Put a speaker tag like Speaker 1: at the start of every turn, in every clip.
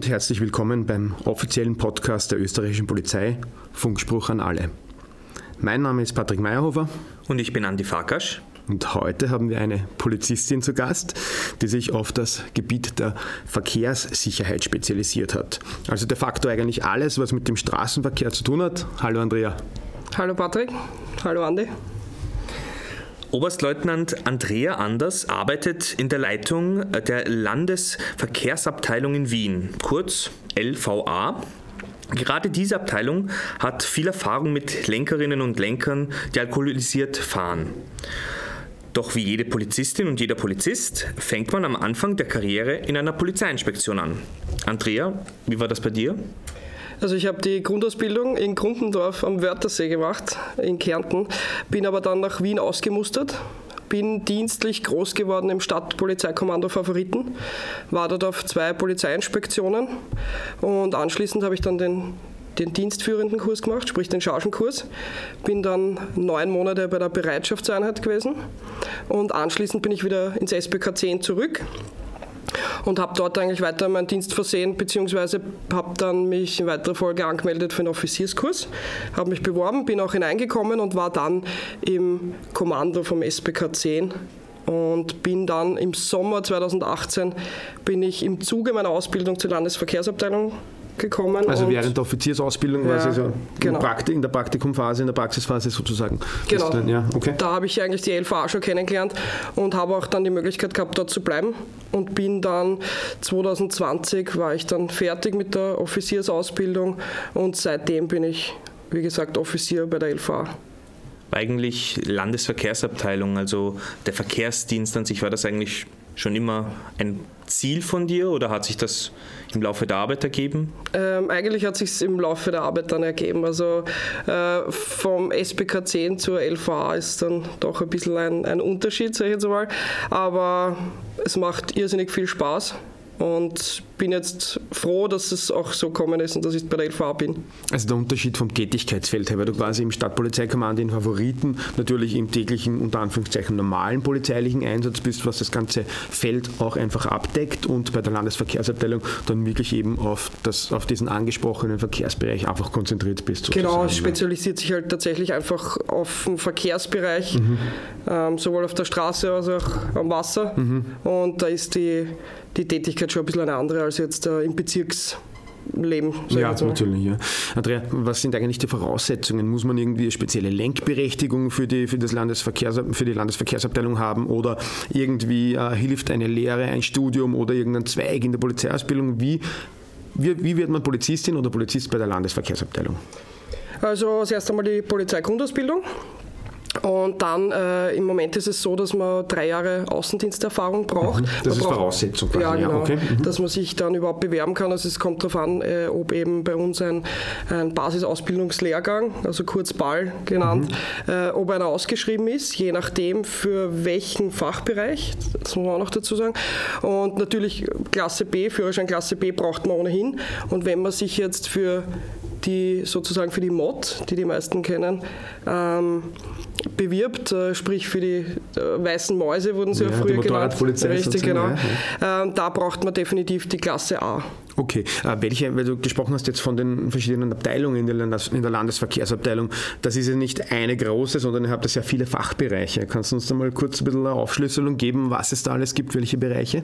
Speaker 1: Und herzlich willkommen beim offiziellen Podcast der österreichischen Polizei, Funkspruch an alle. Mein Name ist Patrick Meyerhofer.
Speaker 2: Und ich bin Andi Farkasch.
Speaker 1: Und heute haben wir eine Polizistin zu Gast, die sich auf das Gebiet der Verkehrssicherheit spezialisiert hat. Also de facto eigentlich alles, was mit dem Straßenverkehr zu tun hat. Hallo Andrea.
Speaker 3: Hallo Patrick. Hallo Andi.
Speaker 2: Oberstleutnant Andrea Anders arbeitet in der Leitung der Landesverkehrsabteilung in Wien, kurz LVA. Gerade diese Abteilung hat viel Erfahrung mit Lenkerinnen und Lenkern, die alkoholisiert fahren. Doch wie jede Polizistin und jeder Polizist fängt man am Anfang der Karriere in einer Polizeiinspektion an. Andrea, wie war das bei dir?
Speaker 3: Also ich habe die Grundausbildung in Grundendorf am Wörthersee gemacht, in Kärnten, bin aber dann nach Wien ausgemustert, bin dienstlich groß geworden im Stadtpolizeikommando Favoriten, war dort auf zwei Polizeiinspektionen und anschließend habe ich dann den den dienstführenden Kurs gemacht, sprich den Chargenkurs. Bin dann neun Monate bei der Bereitschaftseinheit gewesen und anschließend bin ich wieder ins SPK 10 zurück und habe dort eigentlich weiter meinen Dienst versehen, beziehungsweise habe dann mich in weiterer Folge angemeldet für einen Offizierskurs, habe mich beworben, bin auch hineingekommen und war dann im Kommando vom SPK 10 und bin dann im Sommer 2018 bin ich im Zuge meiner Ausbildung zur Landesverkehrsabteilung gekommen.
Speaker 1: Also während der Offiziersausbildung ja, quasi so genau. in der Praktikumphase, in der Praxisphase sozusagen.
Speaker 3: Genau. Dann, ja, okay. Da habe ich eigentlich die LVA schon kennengelernt und habe auch dann die Möglichkeit gehabt, dort zu bleiben und bin dann 2020 war ich dann fertig mit der Offiziersausbildung und seitdem bin ich, wie gesagt, Offizier bei der LVA
Speaker 2: eigentlich Landesverkehrsabteilung, also der Verkehrsdienst an sich, war das eigentlich schon immer ein Ziel von dir oder hat sich das im Laufe der Arbeit ergeben?
Speaker 3: Ähm, eigentlich hat sich im Laufe der Arbeit dann ergeben. Also äh, vom SPK 10 zur LVA ist dann doch ein bisschen ein, ein Unterschied, sage ich jetzt mal. Aber es macht irrsinnig viel Spaß und bin jetzt froh, dass es auch so gekommen ist und dass ich bei der LVA bin.
Speaker 1: Also der Unterschied vom Tätigkeitsfeld her, weil du quasi im Stadtpolizeikommando in Favoriten natürlich im täglichen, unter Anführungszeichen, normalen polizeilichen Einsatz bist, was das ganze Feld auch einfach abdeckt und bei der Landesverkehrsabteilung dann wirklich eben auf, das, auf diesen angesprochenen Verkehrsbereich einfach konzentriert bist.
Speaker 3: Sozusagen. Genau, es spezialisiert sich halt tatsächlich einfach auf den Verkehrsbereich, mhm. ähm, sowohl auf der Straße als auch am Wasser. Mhm. Und da ist die die Tätigkeit schon ein bisschen eine andere als jetzt äh, im Bezirks Leben.
Speaker 1: Ja, natürlich. Ja. Andrea, was sind eigentlich die Voraussetzungen? Muss man irgendwie eine spezielle Lenkberechtigung für die, für das Landesverkehrs, für die Landesverkehrsabteilung haben oder irgendwie äh, hilft eine Lehre, ein Studium oder irgendein Zweig in der Polizeiausbildung? Wie, wie, wie wird man Polizistin oder Polizist bei der Landesverkehrsabteilung?
Speaker 3: Also als erstes einmal die Polizeigrundausbildung. Und dann äh, im Moment ist es so, dass man drei Jahre Außendiensterfahrung braucht. Mhm,
Speaker 1: das man ist braucht, Voraussetzung.
Speaker 3: Quasi. Ja, genau. Okay. mhm. Dass man sich dann überhaupt bewerben kann. Also es kommt darauf an, äh, ob eben bei uns ein, ein Basisausbildungslehrgang, also kurz BAL genannt, mhm. äh, ob einer ausgeschrieben ist, je nachdem für welchen Fachbereich, das muss man auch noch dazu sagen. Und natürlich Klasse B, Führerschein Klasse B braucht man ohnehin. Und wenn man sich jetzt für die sozusagen für die Mod, die die meisten kennen, ähm, bewirbt, äh, sprich für die äh, weißen Mäuse wurden sie ja, ja früher genannt. Richtig, genau. Ja, ja. Ähm, da braucht man definitiv die Klasse A.
Speaker 1: Okay, äh, welche, weil du gesprochen hast jetzt von den verschiedenen Abteilungen in der, Landes-, in der Landesverkehrsabteilung, das ist ja nicht eine große, sondern ihr habt ja viele Fachbereiche. Kannst du uns da mal kurz ein bisschen eine Aufschlüsselung geben, was es da alles gibt, welche Bereiche?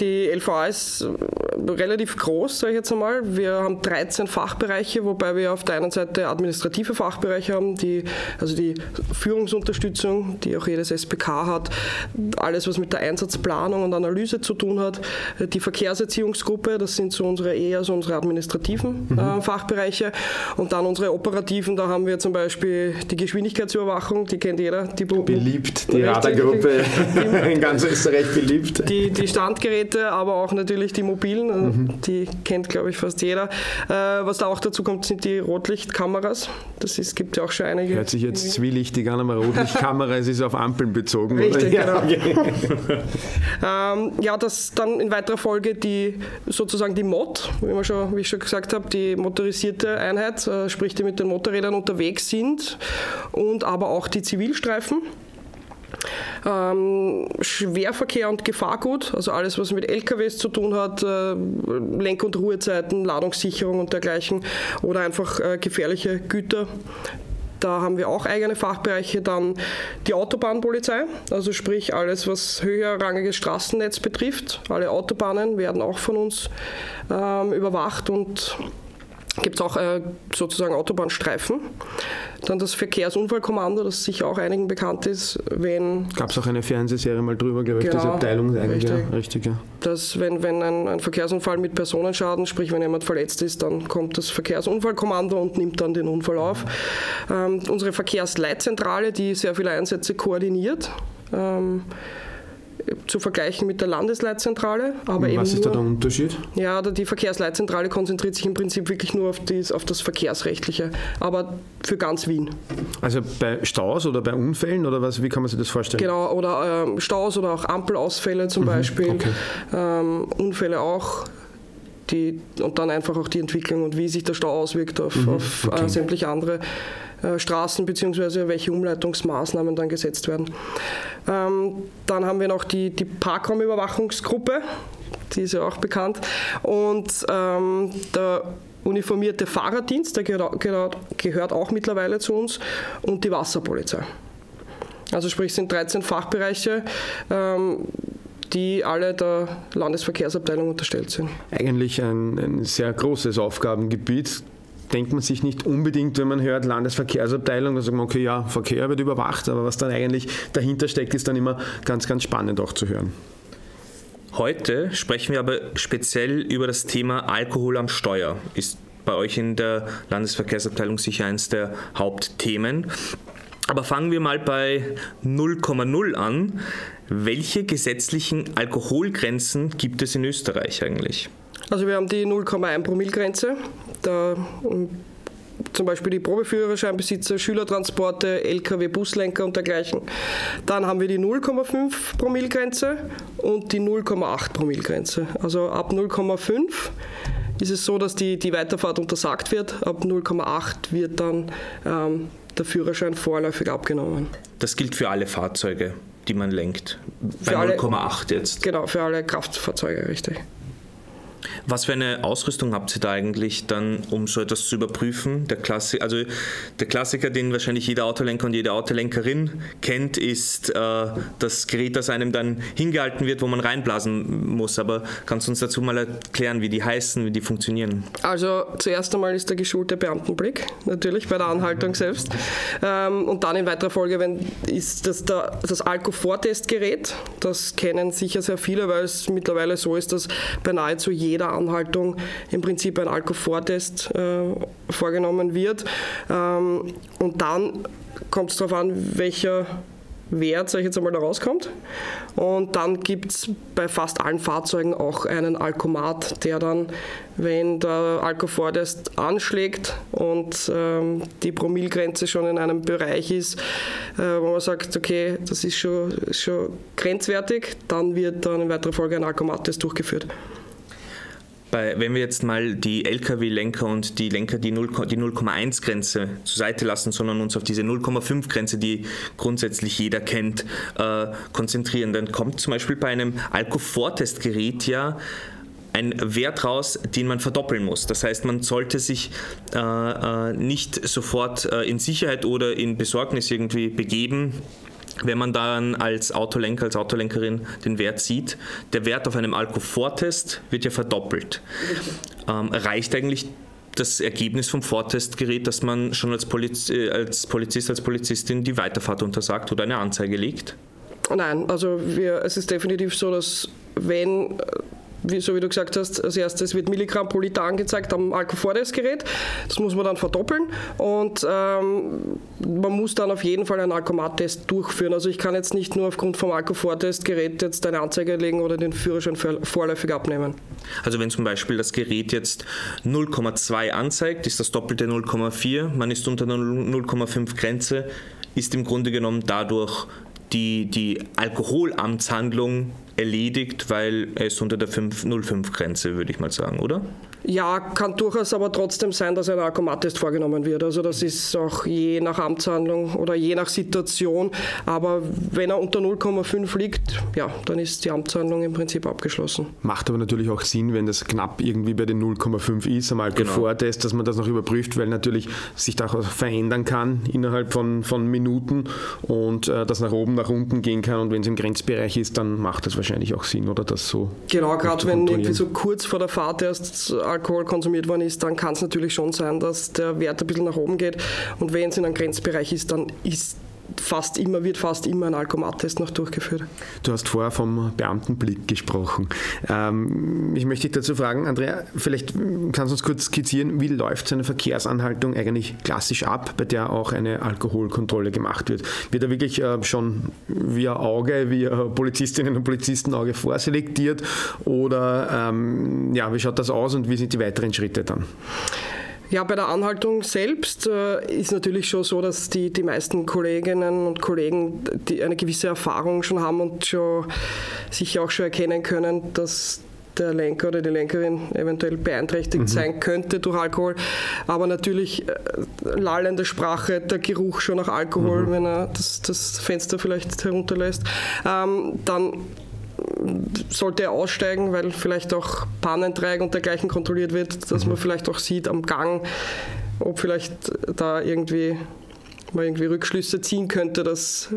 Speaker 3: Die LVA ist äh, relativ groß, sage ich jetzt einmal. Wir haben 13 Fachbereiche, wobei wir auf der einen Seite administrative Fachbereiche haben, die, also die Führungsunterstützung, die auch jedes SPK hat, alles, was mit der Einsatzplanung und Analyse zu tun hat, die Verkehrserziehungsgruppe, das sind so unsere eher so unsere administrativen mhm. äh, Fachbereiche und dann unsere operativen, da haben wir zum Beispiel die Geschwindigkeitsüberwachung, die kennt jeder. Die
Speaker 1: beliebt, die Radargruppe in ganz Österreich beliebt.
Speaker 3: Die, die Standgeräte Geräte, aber auch natürlich die mobilen. Also mhm. Die kennt, glaube ich, fast jeder. Äh, was da auch dazu kommt, sind die Rotlichtkameras. Das ist, gibt ja auch schon einige.
Speaker 1: Hört sich jetzt zwielichtig an, aber Rotlichtkamera, es ist auf Ampeln bezogen.
Speaker 3: Richtig, oder? genau. ähm, ja, das dann in weiterer Folge die sozusagen die Mod, wie, man schon, wie ich schon gesagt habe, die motorisierte Einheit, äh, sprich die mit den Motorrädern unterwegs sind und aber auch die Zivilstreifen. Ähm, Schwerverkehr und Gefahrgut, also alles, was mit LKWs zu tun hat, äh, Lenk- und Ruhezeiten, Ladungssicherung und dergleichen oder einfach äh, gefährliche Güter. Da haben wir auch eigene Fachbereiche. Dann die Autobahnpolizei, also sprich alles, was höherrangiges Straßennetz betrifft. Alle Autobahnen werden auch von uns ähm, überwacht und gibt es auch äh, sozusagen Autobahnstreifen. Dann das Verkehrsunfallkommando, das sicher auch einigen bekannt ist, wenn...
Speaker 1: Gab es auch eine Fernsehserie mal drüber, glaube ich,
Speaker 3: Genau,
Speaker 1: diese Abteilung eigentlich.
Speaker 3: richtig.
Speaker 1: Ja, richtig, ja.
Speaker 3: dass wenn, wenn ein, ein Verkehrsunfall mit Personenschaden, sprich wenn jemand verletzt ist, dann kommt das Verkehrsunfallkommando und nimmt dann den Unfall auf. Ähm, unsere Verkehrsleitzentrale, die sehr viele Einsätze koordiniert, ähm, zu vergleichen mit der Landesleitzentrale. Aber eben
Speaker 1: Was ist da der Unterschied?
Speaker 3: Ja, die Verkehrsleitzentrale konzentriert sich im Prinzip wirklich nur auf, dies, auf das Verkehrsrechtliche, aber für ganz Wien.
Speaker 1: Also bei Staus oder bei Unfällen oder was, wie kann man sich das vorstellen?
Speaker 3: Genau, oder ähm, Staus oder auch Ampelausfälle zum Beispiel,
Speaker 1: okay.
Speaker 3: ähm, Unfälle auch. Die, und dann einfach auch die Entwicklung und wie sich der Stau auswirkt auf, auf
Speaker 1: okay.
Speaker 3: äh, sämtliche andere äh, Straßen beziehungsweise welche Umleitungsmaßnahmen dann gesetzt werden. Ähm, dann haben wir noch die, die Parkraumüberwachungsgruppe, die ist ja auch bekannt. Und ähm, der uniformierte Fahrerdienst, der gehört auch mittlerweile zu uns, und die Wasserpolizei. Also sprich, es sind 13 Fachbereiche, ähm, die alle der Landesverkehrsabteilung unterstellt sind.
Speaker 1: Eigentlich ein, ein sehr großes Aufgabengebiet. Denkt man sich nicht unbedingt, wenn man hört Landesverkehrsabteilung, dann sagt man, okay, ja, Verkehr wird überwacht, aber was dann eigentlich dahinter steckt, ist dann immer ganz, ganz spannend auch zu hören.
Speaker 2: Heute sprechen wir aber speziell über das Thema Alkohol am Steuer. Ist bei euch in der Landesverkehrsabteilung sicher eines der Hauptthemen. Aber fangen wir mal bei 0,0 an. Welche gesetzlichen Alkoholgrenzen gibt es in Österreich eigentlich?
Speaker 3: Also wir haben die 0,1 Promille-Grenze. Da um, zum Beispiel die Probeführerscheinbesitzer, Schülertransporte, Lkw, Buslenker und dergleichen. Dann haben wir die 0,5 Promille-Grenze und die 0,8 Promille-Grenze. Also ab 0,5 ist es so, dass die, die Weiterfahrt untersagt wird. Ab 0,8 wird dann ähm, der Führerschein vorläufig abgenommen.
Speaker 2: Das gilt für alle Fahrzeuge, die man lenkt. Bei
Speaker 3: Für alle-
Speaker 2: 0,8 jetzt.
Speaker 3: Genau, für alle Kraftfahrzeuge, richtig.
Speaker 2: Was für eine Ausrüstung habt ihr da eigentlich dann, um so etwas zu überprüfen? Der Klassi also der Klassiker, den wahrscheinlich jeder Autolenker und jede Autolenkerin kennt, ist äh, das Gerät, das einem dann hingehalten wird, wo man reinblasen muss. Aber kannst du uns dazu mal erklären, wie die heißen, wie die funktionieren?
Speaker 3: Also zuerst einmal ist der geschulte Beamtenblick, natürlich bei der Anhaltung selbst. Ähm, und dann in weiterer Folge wenn, ist das der, das Alkofor-Testgerät. Das kennen sicher sehr viele, weil es mittlerweile so ist, dass bei nahezu jeder Anhaltung im Prinzip ein Alkofor-Test äh, vorgenommen wird. Ähm, und dann kommt es darauf an, welcher Wert, sag ich jetzt einmal, da rauskommt. Und dann gibt es bei fast allen Fahrzeugen auch einen Alkomat, der dann, wenn der Alkofor-Test anschlägt und ähm, die Promillegrenze schon in einem Bereich ist, äh, wo man sagt, okay, das ist schon, schon grenzwertig, dann wird dann in weiterer Folge ein Alkomat-Test durchgeführt.
Speaker 2: Bei, wenn wir jetzt mal die Lkw-Lenker und die Lenker, die 0 die 0,1-Grenze zur Seite lassen, sondern uns auf diese 0,5-Grenze, die grundsätzlich jeder kennt, äh, konzentrieren, dann kommt zum Beispiel bei einem Alkofor-Testgerät ja ein Wert raus, den man verdoppeln muss. Das heißt, man sollte sich äh, äh, nicht sofort äh, in Sicherheit oder in Besorgnis irgendwie begeben, wenn man dann als Autolenker, als Autolenkerin den Wert sieht. Der Wert auf einem Alkofor-Test wird ja verdoppelt. Ähm, reicht eigentlich das Ergebnis vom Vortestgerät, dass man schon als, Poliz äh, als Polizist, als Polizistin die Weiterfahrt untersagt oder eine Anzeige legt?
Speaker 3: Nein, also wir, es ist definitiv so, dass wenn, wie, so wie du gesagt hast, als erstes wird Milligramm pro Liter angezeigt am Alkofor-Gerät. Das muss man dann verdoppeln und ähm, man muss dann auf jeden Fall einen Alkomat-Test durchführen. Also ich kann jetzt nicht nur aufgrund vom Alkofor-Testgerät jetzt eine Anzeige legen oder den Führerschein vor- vorläufig abnehmen.
Speaker 2: Also wenn zum Beispiel das Gerät jetzt 0,2 anzeigt, ist das doppelte 0,4, man ist unter der 0,5 Grenze, ist im Grunde genommen dadurch die, die Alkoholamtshandlung erledigt, weil es unter der 5 0,5 Grenze, würde ich mal sagen, oder?
Speaker 3: Ja, kann durchaus aber trotzdem sein, dass ein Alkomattest vorgenommen wird. Also das ist auch je nach Amtshandlung oder je nach Situation. Aber wenn er unter 0,5 liegt, ja, dann ist die Amtshandlung im Prinzip abgeschlossen.
Speaker 1: Macht aber natürlich auch Sinn, wenn das knapp irgendwie bei den 0,5 ist, am Alkoholtest, genau. dass man das noch überprüft, weil natürlich sich daraus verändern kann innerhalb von, von Minuten und äh, das nach oben, nach unten gehen kann. Und wenn es im Grenzbereich ist, dann macht das wahrscheinlich auch Sinn, oder das so.
Speaker 3: Genau, gerade wenn irgendwie so kurz vor der Fahrt erst Alkohol konsumiert worden ist, dann kann es natürlich schon sein, dass der Wert ein bisschen nach oben geht. Und wenn es in einem Grenzbereich ist, dann ist fast immer, wird fast immer ein Alkomattest noch durchgeführt.
Speaker 1: Du hast vorher vom Beamtenblick gesprochen. Ähm, ich möchte dich dazu fragen, Andrea, vielleicht kannst du uns kurz skizzieren, wie läuft so eine Verkehrsanhaltung eigentlich klassisch ab, bei der auch eine Alkoholkontrolle gemacht wird? Wird da wirklich äh, schon via Auge, via Polizistinnen und Polizistenauge vorselektiert oder ähm, ja, wie schaut das aus und wie sind die weiteren Schritte dann?
Speaker 3: Ja, bei der Anhaltung selbst äh, ist natürlich schon so, dass die, die meisten Kolleginnen und Kollegen die eine gewisse Erfahrung schon haben und schon sicher auch schon erkennen können, dass der Lenker oder die Lenkerin eventuell beeinträchtigt mhm. sein könnte durch Alkohol. Aber natürlich äh, lallende Sprache, der Geruch schon nach Alkohol, mhm. wenn er das, das Fenster vielleicht herunterlässt. Ähm, dann sollte er aussteigen, weil vielleicht auch Pannenträger und dergleichen kontrolliert wird, dass mhm. man vielleicht auch sieht am Gang, ob vielleicht da irgendwie man irgendwie Rückschlüsse ziehen könnte, dass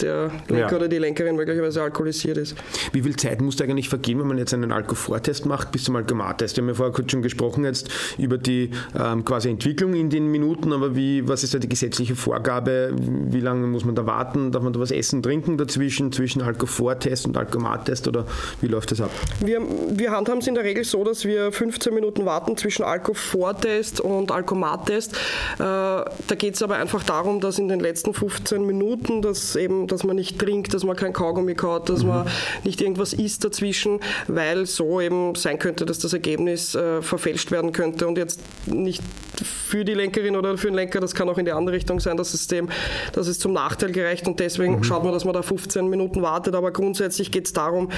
Speaker 3: der Lenker ja. oder die Lenkerin möglicherweise alkoholisiert ist.
Speaker 1: Wie viel Zeit muss da eigentlich vergehen, wenn man jetzt einen Alkoholvortest macht, bis zum Alkomattest? Wir haben ja vorher kurz schon gesprochen jetzt über die ähm, quasi Entwicklung in den Minuten, aber wie, was ist da die gesetzliche Vorgabe? Wie lange muss man da warten? Darf man da was essen, trinken dazwischen, zwischen Alkoholvortest und Alkomattest oder wie läuft das ab?
Speaker 3: Wir, wir handhaben es in der Regel so, dass wir 15 Minuten warten zwischen Alkoholvortest und Alkomattest. Äh, da geht es aber einfach darum, dass in den letzten 15 Minuten das eben dass man nicht trinkt, dass man kein Kaugummi kaut, dass mhm. man nicht irgendwas isst dazwischen, weil so eben sein könnte, dass das Ergebnis äh, verfälscht werden könnte und jetzt nicht für die Lenkerin oder für den Lenker, das kann auch in die andere Richtung sein, das System, das ist zum Nachteil gerecht und deswegen mhm. schaut man, dass man da 15 Minuten wartet, aber grundsätzlich geht es darum,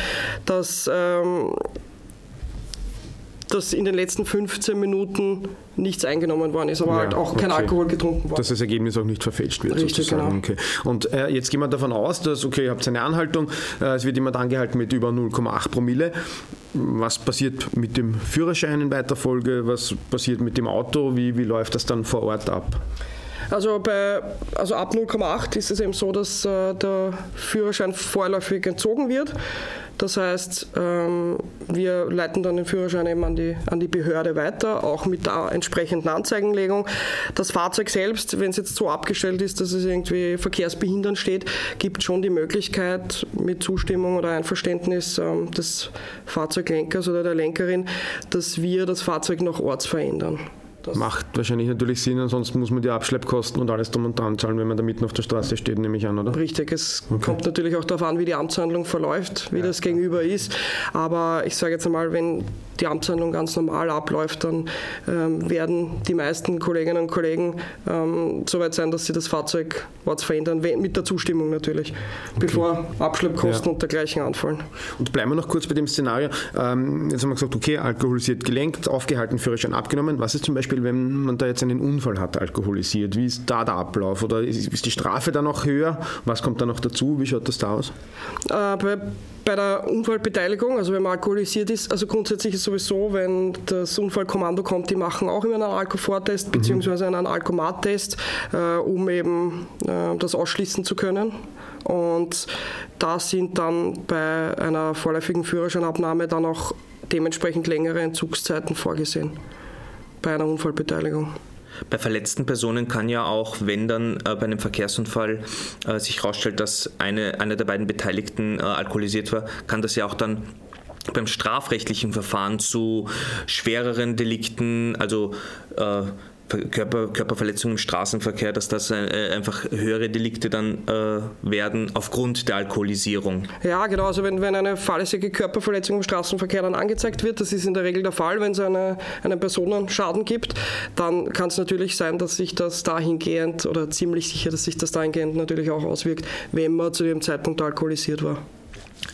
Speaker 3: dass ähm, dass in den letzten 15 Minuten nichts eingenommen worden ist, aber ja, halt auch kein okay. Alkohol getrunken worden.
Speaker 1: Dass das Ergebnis auch nicht verfälscht wird.
Speaker 3: Richtig, sozusagen.
Speaker 1: genau. Okay. Und äh, jetzt gehen wir davon aus, dass, okay, ihr habt eine Anhaltung, äh, es wird jemand angehalten mit über 0,8 Promille. Was passiert mit dem Führerschein in weiter Folge? Was passiert mit dem Auto? Wie, wie läuft das dann vor Ort ab?
Speaker 3: Also, bei, also ab 0,8 ist es eben so, dass äh, der Führerschein vorläufig entzogen wird. Das heißt, ähm, wir leiten dann den Führerschein eben an die, an die Behörde weiter, auch mit der entsprechenden Anzeigenlegung. Das Fahrzeug selbst, wenn es jetzt so abgestellt ist, dass es irgendwie verkehrsbehindernd steht, gibt schon die Möglichkeit mit Zustimmung oder Einverständnis ähm, des Fahrzeuglenkers oder der Lenkerin, dass wir das Fahrzeug noch orts verändern.
Speaker 1: Das Macht wahrscheinlich natürlich Sinn, ansonsten muss man die Abschleppkosten und alles drum und dran zahlen, wenn man da mitten auf der Straße steht, nehme ich an, oder?
Speaker 3: Richtig, es okay. kommt natürlich auch darauf an, wie die Amtshandlung verläuft, wie ja. das gegenüber ist. Aber ich sage jetzt einmal, wenn die Amtshandlung ganz normal abläuft, dann ähm, werden die meisten Kolleginnen und Kollegen ähm, so weit sein, dass sie das Fahrzeug verändern, mit der Zustimmung natürlich, okay. bevor Abschleppkosten ja. und dergleichen anfallen.
Speaker 1: Und bleiben wir noch kurz bei dem Szenario. Ähm, jetzt haben wir gesagt, okay, alkoholisiert gelenkt, aufgehalten, Führerschein abgenommen. Was ist zum Beispiel, wenn man da jetzt einen Unfall hat, alkoholisiert? Wie ist da der Ablauf? Oder ist die Strafe dann noch höher? Was kommt da noch dazu? Wie schaut das da aus?
Speaker 3: Äh, bei bei der Unfallbeteiligung, also wenn man alkoholisiert ist, also grundsätzlich ist sowieso, wenn das Unfallkommando kommt, die machen auch immer einen Alkovortest mhm. bzw. einen Alkomattest, äh, um eben äh, das ausschließen zu können. Und da sind dann bei einer vorläufigen Führerscheinabnahme dann auch dementsprechend längere Entzugszeiten vorgesehen bei einer Unfallbeteiligung.
Speaker 2: Bei verletzten Personen kann ja auch, wenn dann äh, bei einem Verkehrsunfall äh, sich herausstellt, dass eine, einer der beiden Beteiligten äh, alkoholisiert war, kann das ja auch dann beim strafrechtlichen Verfahren zu schwereren Delikten, also äh, Körper, Körperverletzung im Straßenverkehr, dass das äh, einfach höhere Delikte dann äh, werden aufgrund der Alkoholisierung.
Speaker 3: Ja, genau. Also wenn, wenn eine fahrlässige Körperverletzung im Straßenverkehr dann angezeigt wird, das ist in der Regel der Fall, wenn es eine, einen Personenschaden gibt, dann kann es natürlich sein, dass sich das dahingehend oder ziemlich sicher, dass sich das dahingehend natürlich auch auswirkt, wenn man zu dem Zeitpunkt alkoholisiert war.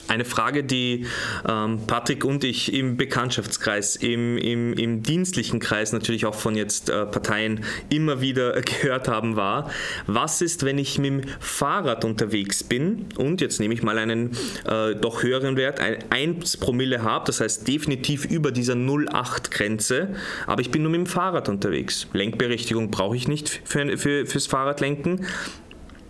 Speaker 2: Eine Frage, die ähm, Patrick und ich im Bekanntschaftskreis, im, im, im dienstlichen Kreis natürlich auch von jetzt äh, Parteien immer wieder gehört haben, war, was ist, wenn ich mit dem Fahrrad unterwegs bin und jetzt nehme ich mal einen äh, doch höheren Wert, ein 1 Promille habe, das heißt definitiv über dieser 0,8-Grenze, aber ich bin nur mit dem Fahrrad unterwegs. Lenkberechtigung brauche ich nicht für, für, fürs Fahrradlenken.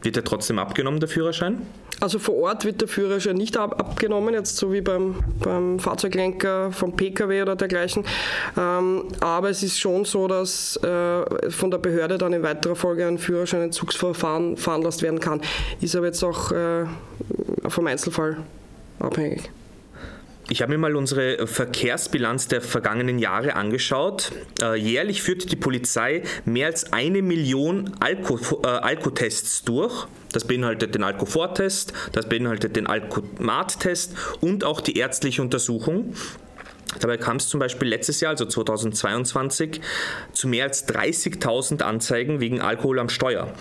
Speaker 2: Wird er trotzdem abgenommen, der Führerschein?
Speaker 3: Also vor Ort wird der Führerschein nicht ab abgenommen, jetzt so wie beim, beim Fahrzeuglenker vom Pkw oder dergleichen. Ähm, aber es ist schon so, dass äh, von der Behörde dann in weiterer Folge ein Führerscheinentzugsverfahren veranlasst werden kann. Ist aber jetzt auch äh, vom Einzelfall abhängig.
Speaker 2: Ich habe mir mal unsere Verkehrsbilanz der vergangenen Jahre angeschaut. Äh, jährlich führt die Polizei mehr als eine Million Alko, äh, Alkotests durch. Das beinhaltet den Alkofor-Test, das beinhaltet den Alkomat-Test und auch die ärztliche Untersuchung. Dabei kam es zum Beispiel letztes Jahr, also 2022, zu mehr als 30.000 Anzeigen wegen Alkohol am Steuer.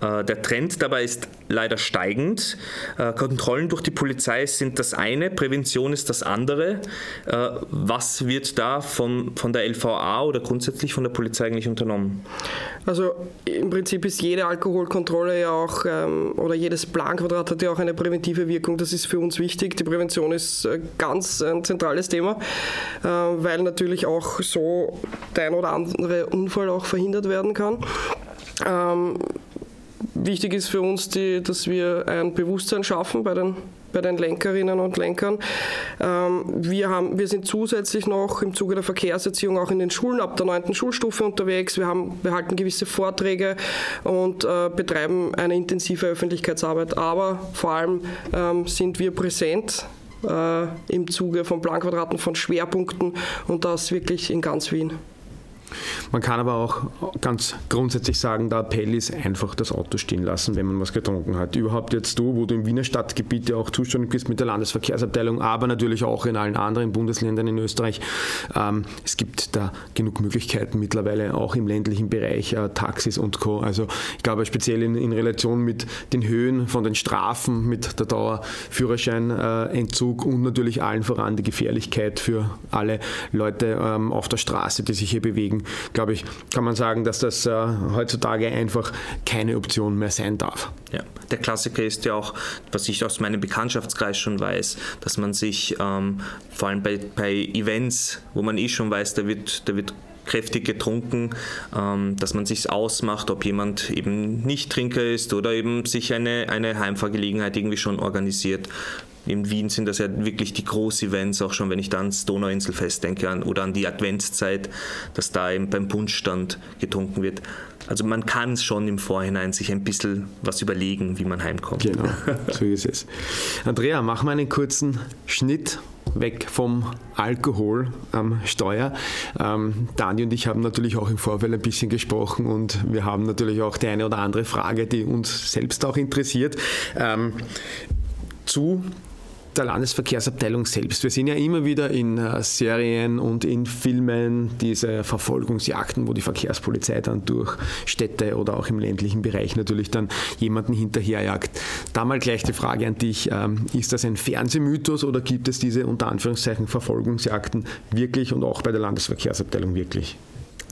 Speaker 2: Äh, der Trend dabei ist leider steigend. Äh, Kontrollen durch die Polizei sind das eine, Prävention ist das andere. Äh, was wird da von, von der LVA oder grundsätzlich von der Polizei eigentlich unternommen?
Speaker 3: Also im Prinzip ist jede Alkoholkontrolle ja auch, ähm, oder jedes Planquadrat hat ja auch eine präventive Wirkung. Das ist für uns wichtig. Die Prävention ist ganz ein zentrales Thema. Äh, weil natürlich auch so der ein oder andere Unfall auch verhindert werden kann. Ähm, wichtig ist für uns, die, dass wir ein Bewusstsein schaffen bei den, bei den Lenkerinnen und Lenkern. Ähm, wir, haben, wir sind zusätzlich noch im Zuge der Verkehrserziehung auch in den Schulen ab der 9. Schulstufe unterwegs. Wir, haben, wir halten gewisse Vorträge und äh, betreiben eine intensive Öffentlichkeitsarbeit. Aber vor allem ähm, sind wir präsent äh, im Zuge von Planquadraten, von Schwerpunkten und das wirklich in ganz Wien.
Speaker 1: Man kann aber auch ganz grundsätzlich sagen, der Appell ist einfach das Auto stehen lassen, wenn man was getrunken hat. Überhaupt jetzt du, wo du im Wiener Stadtgebiet ja auch zuständig bist mit der Landesverkehrsabteilung, aber natürlich auch in allen anderen Bundesländern in Österreich. Ähm, es gibt da genug Möglichkeiten mittlerweile auch im ländlichen Bereich, äh, Taxis und Co. Also ich glaube speziell in, in, Relation mit den Höhen von den Strafen, mit der Dauerführerscheinentzug äh, und natürlich allen voran die Gefährlichkeit für alle Leute ähm, auf der Straße, die sich hier bewegen, glaube ich, kann man sagen, dass das äh, heutzutage einfach keine Option mehr sein darf.
Speaker 2: Ja, der Klassiker ist ja auch, was ich aus meinem Bekanntschaftskreis schon weiß, dass man sich ähm, vor allem bei, bei Events, wo man eh schon weiß, da wird, da wird kräftig getrunken, ähm, dass man sich ausmacht, ob jemand eben nicht Trinker ist oder eben sich eine, eine Heimfahrgelegenheit irgendwie schon organisiert in Wien sind das ja wirklich die Groß-Events, auch schon wenn ich da ans Donauinselfest denke an, oder an die Adventszeit, dass da eben beim Punschstand getrunken wird. Also man kann schon im Vorhinein sich ein bisschen was überlegen, wie man heimkommt.
Speaker 1: Genau, so ist es. Andrea, mach mal einen kurzen Schnitt weg vom Alkohol am Steuer. Ähm, Dani und ich haben natürlich auch im Vorfeld ein bisschen gesprochen und wir haben natürlich auch die eine oder andere Frage, die uns selbst auch interessiert. Ähm, zu der Landesverkehrsabteilung selbst. Wir sehen ja immer wieder in äh, Serien und in Filmen diese Verfolgungsjagden, wo die Verkehrspolizei dann durch Städte oder auch im ländlichen Bereich natürlich dann jemanden hinterherjagt. Da mal gleich die Frage an dich, ähm, ist das ein Fernsehmythos oder gibt es diese unter Anführungszeichen Verfolgungsjagden wirklich und auch bei der Landesverkehrsabteilung wirklich?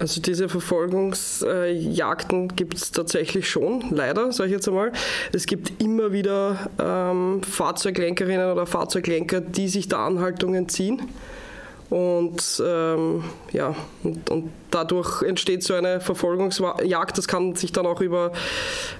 Speaker 3: Also diese Verfolgungsjagden gibt es tatsächlich schon, leider, sage ich jetzt einmal. Es gibt immer wieder ähm, Fahrzeuglenkerinnen oder Fahrzeuglenker, die sich der Anhaltungen ziehen. Und ähm, ja, und, und, dadurch entsteht so eine Verfolgungsjagd. Das kann sich dann auch über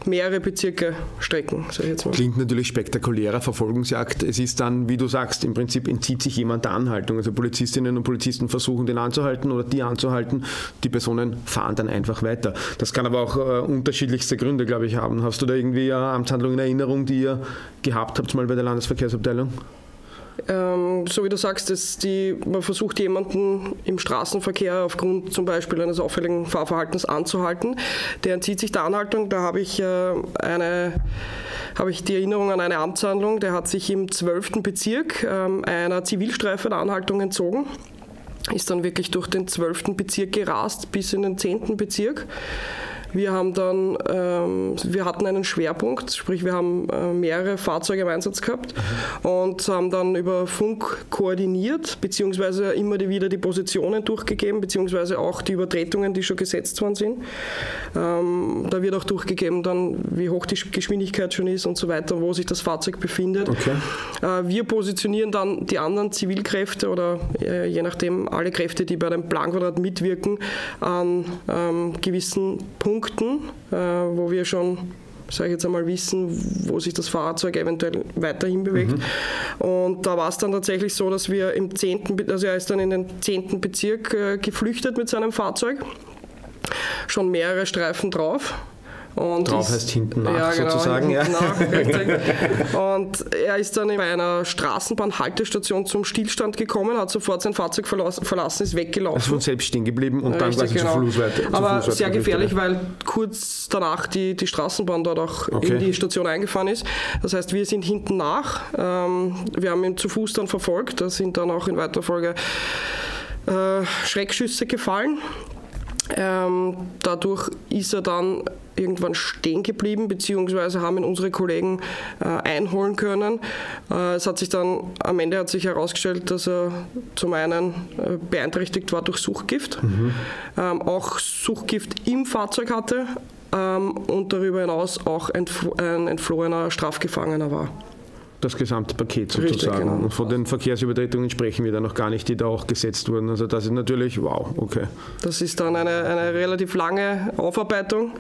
Speaker 3: mehrere Bezirke strecken.
Speaker 1: Klingt natürlich spektakulärer, Verfolgungsjagd. Es ist dann, wie du sagst, im Prinzip entzieht sich jemand der Anhaltung. Also Polizistinnen und Polizisten versuchen, den anzuhalten oder die anzuhalten. Die Personen fahren dann einfach weiter. Das kann aber auch äh, unterschiedlichste Gründe, glaube ich, haben. Hast du da irgendwie eine Amtshandlung in Erinnerung, die ihr gehabt habt, mal bei der Landesverkehrsabteilung?
Speaker 3: Ähm, so wie du sagst, ist die, man versucht jemanden im Straßenverkehr aufgrund zum Beispiel eines auffälligen Fahrverhaltens anzuhalten. Der entzieht sich der Anhaltung. Da habe ich äh, eine habe ich die Erinnerung an eine Amtshandlung, der hat sich im 12. Bezirk ähm, einer Zivilstreife der Anhaltung entzogen, ist dann wirklich durch den 12. Bezirk gerast bis in den 10. Bezirk Wir haben dann, ähm, wir hatten einen Schwerpunkt, sprich wir haben äh, mehrere Fahrzeuge im Einsatz gehabt mhm. und haben dann über Funk koordiniert, beziehungsweise immer wieder die Positionen durchgegeben, beziehungsweise auch die Übertretungen, die schon gesetzt worden sind. Ähm, da wird auch durchgegeben dann, wie hoch die Geschwindigkeit schon ist und so weiter, wo sich das Fahrzeug befindet. Okay. Äh, wir positionieren dann die anderen Zivilkräfte oder äh, je nachdem alle Kräfte, die bei dem Planquadrat mitwirken, an ähm, gewissen Punkten, äh, wo wir schon sage ich jetzt einmal, wissen, wo sich das Fahrzeug eventuell weiterhin bewegt. Mhm. Und da war es dann tatsächlich so, dass wir im 10., also er ist dann in den 10. Bezirk äh, geflüchtet mit seinem Fahrzeug. Schon mehrere Streifen drauf.
Speaker 1: Und Drauf ist, heißt hinten nach
Speaker 3: ja,
Speaker 1: genau, sozusagen.
Speaker 3: Ja. nach. Und er ist dann bei einer Straßenbahnhaltestation zum Stillstand gekommen, hat sofort sein Fahrzeug verlassen, ist weggelaufen.
Speaker 1: Also von selbst stehen geblieben und richtig, dann quasi genau. zur Fußseite.
Speaker 3: Aber sehr gefährlich, weil kurz danach die, die Straßenbahn dort auch okay. in die Station eingefahren ist. Das heißt, wir sind hinten nach. Ähm, wir haben ihn zu Fuß dann verfolgt. Da sind dann auch in weiterer Folge äh, Schreckschüsse gefallen. Ähm, dadurch ist er dann irgendwann stehen geblieben, beziehungsweise haben ihn unsere Kollegen äh, einholen können. Äh, es hat sich dann am Ende hat sich herausgestellt, dass er zum einen äh, beeinträchtigt war durch Suchgift, mhm. ähm, auch Suchgift im Fahrzeug hatte ähm, und darüber hinaus auch ein entflohener Strafgefangener war
Speaker 1: das gesamte Paket sozusagen. Richtig, genau. Und von den Verkehrsübertretungen sprechen wir da noch gar nicht, die da auch gesetzt wurden. Also das ist natürlich wow, okay.
Speaker 3: Das ist dann eine, eine relativ lange Aufarbeitung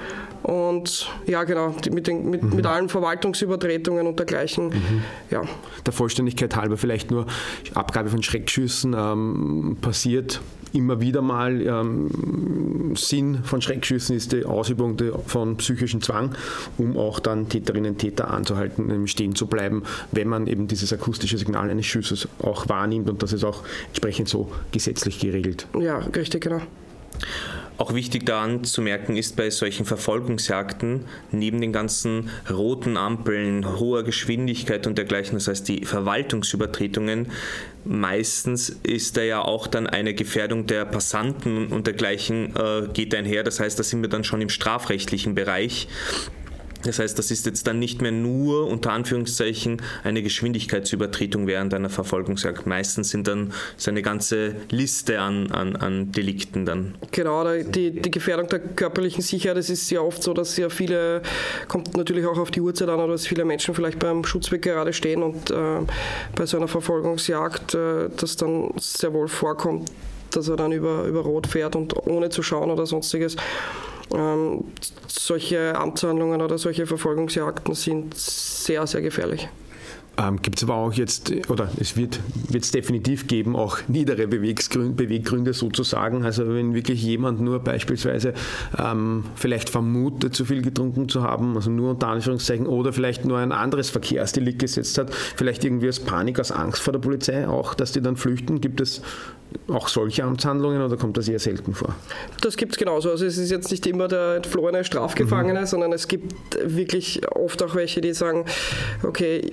Speaker 3: und ja genau, mit, den, mit, mhm. mit allen Verwaltungsübertretungen und dergleichen. Mhm. Ja.
Speaker 1: Der Vollständigkeit halber vielleicht nur Abgabe von Schreckschüssen ähm, passiert immer wieder mal ähm, Sinn von Schreckschüssen ist die Ausübung von psychischem Zwang, um auch dann Täterinnen und Täter anzuhalten, stehen zu bleiben, wenn man eben dieses akustische Signal eines Schusses auch wahrnimmt und das ist auch entsprechend so gesetzlich geregelt.
Speaker 3: Ja, richtig, genau.
Speaker 2: Auch wichtig daran zu merken ist bei solchen Verfolgungsjagden, neben den ganzen roten Ampeln, hoher Geschwindigkeit und dergleichen, das heißt die Verwaltungsübertretungen, meistens ist da ja auch dann eine Gefährdung der Passanten und dergleichen äh, geht einher. Das heißt, da sind wir dann schon im strafrechtlichen Bereich. Das heißt, das ist jetzt dann nicht mehr nur unter Anführungszeichen eine Geschwindigkeitsübertretung während einer Verfolgungsjagd. Meistens sind dann so eine ganze Liste an, an, an Delikten dann.
Speaker 3: Genau, die, die Gefährdung der körperlichen Sicherheit, es ist sehr oft so, dass sehr viele, kommt natürlich auch auf die Uhrzeit an, oder dass viele Menschen vielleicht beim Schutzweg gerade stehen und äh, bei so einer Verfolgungsjagd äh, das dann sehr wohl vorkommt, dass er dann über, über Rot fährt und ohne zu schauen oder sonstiges. Ähm, solche Amtshandlungen oder solche Verfolgungsjagden sind sehr, sehr gefährlich.
Speaker 1: Ähm, Gibt es aber auch jetzt, oder es wird es definitiv geben, auch niedere Beweggründe, Beweggründe sozusagen. Also wenn wirklich jemand nur beispielsweise ähm, vielleicht vermutet, zu viel getrunken zu haben, also nur unter Anführungszeichen, oder vielleicht nur ein anderes Verkehrsdelikt gesetzt hat, vielleicht irgendwie aus Panik, aus Angst vor der Polizei auch, dass die dann flüchten. Gibt es auch solche Amtshandlungen oder kommt das eher selten vor?
Speaker 3: Das gibt es genauso. Also es ist jetzt nicht immer der entflohene Strafgefangene, mhm. sondern es gibt wirklich oft auch welche, die sagen, okay,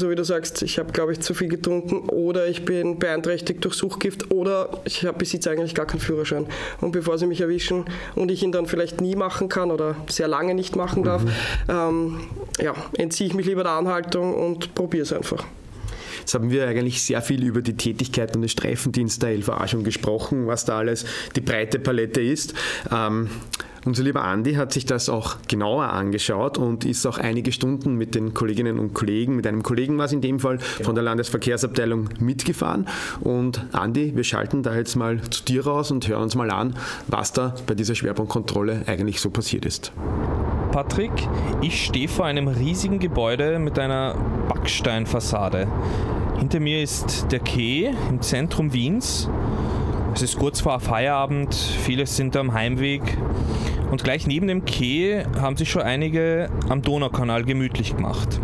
Speaker 3: so wie du sagst, ich habe, glaube ich, zu viel getrunken oder ich bin beeinträchtigt durch Suchgift oder ich besitze eigentlich gar keinen Führerschein. Und bevor sie mich erwischen und ich ihn dann vielleicht nie machen kann oder sehr lange nicht machen darf, mhm. ähm, ja, entziehe ich mich lieber der Anhaltung und probiere es einfach.
Speaker 1: Jetzt haben wir eigentlich sehr viel über die Tätigkeit und den Streifendienst der LVA schon gesprochen, was da alles die breite Palette ist. Ähm, unser lieber Andi hat sich das auch genauer angeschaut und ist auch einige Stunden mit den Kolleginnen und Kollegen, mit einem Kollegen war es in dem Fall, von der Landesverkehrsabteilung mitgefahren. Und Andi, wir schalten da jetzt mal zu dir raus und hören uns mal an, was da bei dieser Schwerpunktkontrolle eigentlich so passiert ist.
Speaker 4: Patrick, ich stehe vor einem riesigen Gebäude mit einer Backsteinfassade. Hinter mir ist der Quai im Zentrum Wiens. Es ist kurz vor Feierabend, viele sind am Heimweg und gleich neben dem Quai haben sich schon einige am Donaukanal gemütlich gemacht.